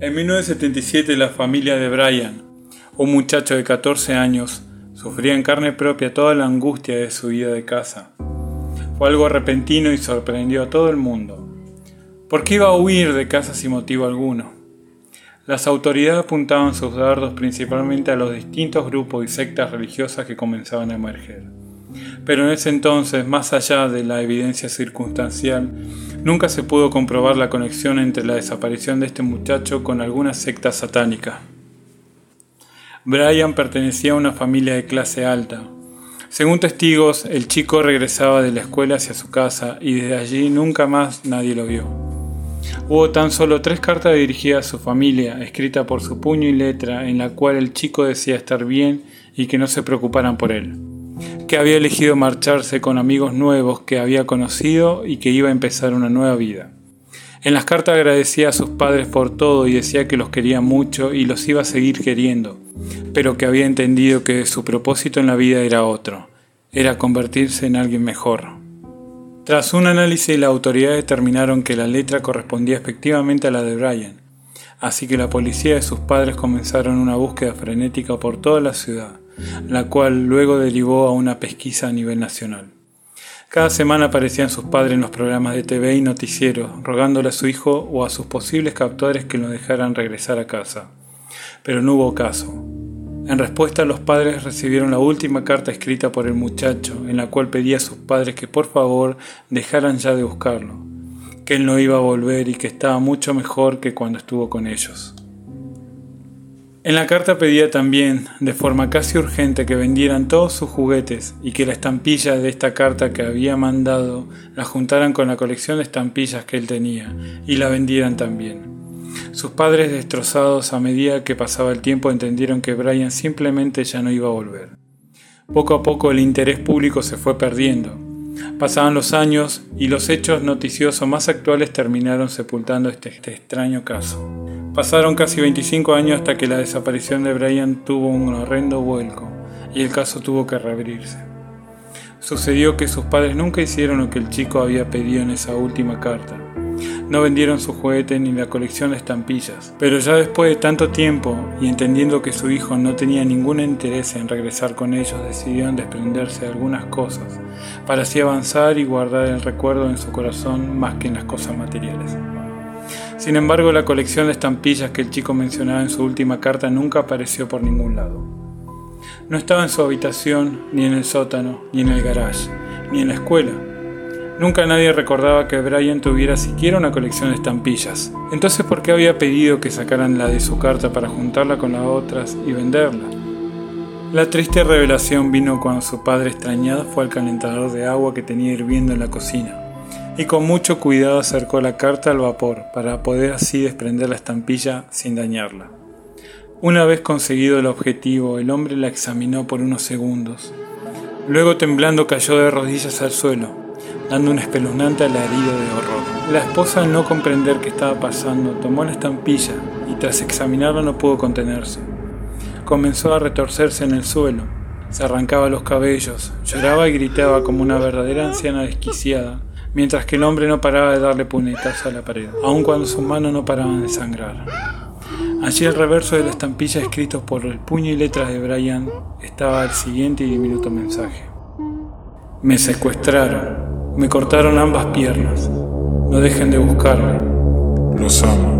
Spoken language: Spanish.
En 1977 la familia de Brian, un muchacho de 14 años, sufría en carne propia toda la angustia de su vida de casa. Fue algo repentino y sorprendió a todo el mundo. ¿Por qué iba a huir de casa sin motivo alguno? Las autoridades apuntaban sus dardos principalmente a los distintos grupos y sectas religiosas que comenzaban a emerger. Pero en ese entonces, más allá de la evidencia circunstancial, nunca se pudo comprobar la conexión entre la desaparición de este muchacho con alguna secta satánica. Brian pertenecía a una familia de clase alta. Según testigos, el chico regresaba de la escuela hacia su casa y desde allí nunca más nadie lo vio. Hubo tan solo tres cartas dirigidas a su familia, escritas por su puño y letra, en la cual el chico decía estar bien y que no se preocuparan por él que había elegido marcharse con amigos nuevos que había conocido y que iba a empezar una nueva vida. En las cartas agradecía a sus padres por todo y decía que los quería mucho y los iba a seguir queriendo, pero que había entendido que su propósito en la vida era otro, era convertirse en alguien mejor. Tras un análisis, la autoridad determinaron que la letra correspondía efectivamente a la de Brian, así que la policía y sus padres comenzaron una búsqueda frenética por toda la ciudad la cual luego derivó a una pesquisa a nivel nacional. Cada semana aparecían sus padres en los programas de TV y noticieros, rogándole a su hijo o a sus posibles captores que lo dejaran regresar a casa. Pero no hubo caso. En respuesta, los padres recibieron la última carta escrita por el muchacho, en la cual pedía a sus padres que por favor dejaran ya de buscarlo, que él no iba a volver y que estaba mucho mejor que cuando estuvo con ellos. En la carta pedía también, de forma casi urgente, que vendieran todos sus juguetes y que la estampilla de esta carta que había mandado la juntaran con la colección de estampillas que él tenía y la vendieran también. Sus padres destrozados a medida que pasaba el tiempo entendieron que Brian simplemente ya no iba a volver. Poco a poco el interés público se fue perdiendo. Pasaban los años y los hechos noticiosos más actuales terminaron sepultando este, este extraño caso. Pasaron casi 25 años hasta que la desaparición de Brian tuvo un horrendo vuelco y el caso tuvo que reabrirse. Sucedió que sus padres nunca hicieron lo que el chico había pedido en esa última carta. No vendieron su juguete ni la colección de estampillas, pero ya después de tanto tiempo y entendiendo que su hijo no tenía ningún interés en regresar con ellos, decidieron desprenderse de algunas cosas, para así avanzar y guardar el recuerdo en su corazón más que en las cosas materiales. Sin embargo, la colección de estampillas que el chico mencionaba en su última carta nunca apareció por ningún lado. No estaba en su habitación, ni en el sótano, ni en el garage, ni en la escuela. Nunca nadie recordaba que Brian tuviera siquiera una colección de estampillas. Entonces, ¿por qué había pedido que sacaran la de su carta para juntarla con las otras y venderla? La triste revelación vino cuando su padre extrañado fue al calentador de agua que tenía hirviendo en la cocina y con mucho cuidado acercó la carta al vapor para poder así desprender la estampilla sin dañarla. Una vez conseguido el objetivo, el hombre la examinó por unos segundos. Luego temblando cayó de rodillas al suelo, dando un espeluznante alarido de horror. La esposa al no comprender qué estaba pasando tomó la estampilla y tras examinarla no pudo contenerse. Comenzó a retorcerse en el suelo, se arrancaba los cabellos, lloraba y gritaba como una verdadera anciana desquiciada mientras que el hombre no paraba de darle puñetazo a la pared, aun cuando sus manos no paraban de sangrar. Allí el reverso de la estampilla escrito por el puño y letras de Brian estaba el siguiente y diminuto mensaje. Me secuestraron, me cortaron ambas piernas, no dejen de buscarme, los amo.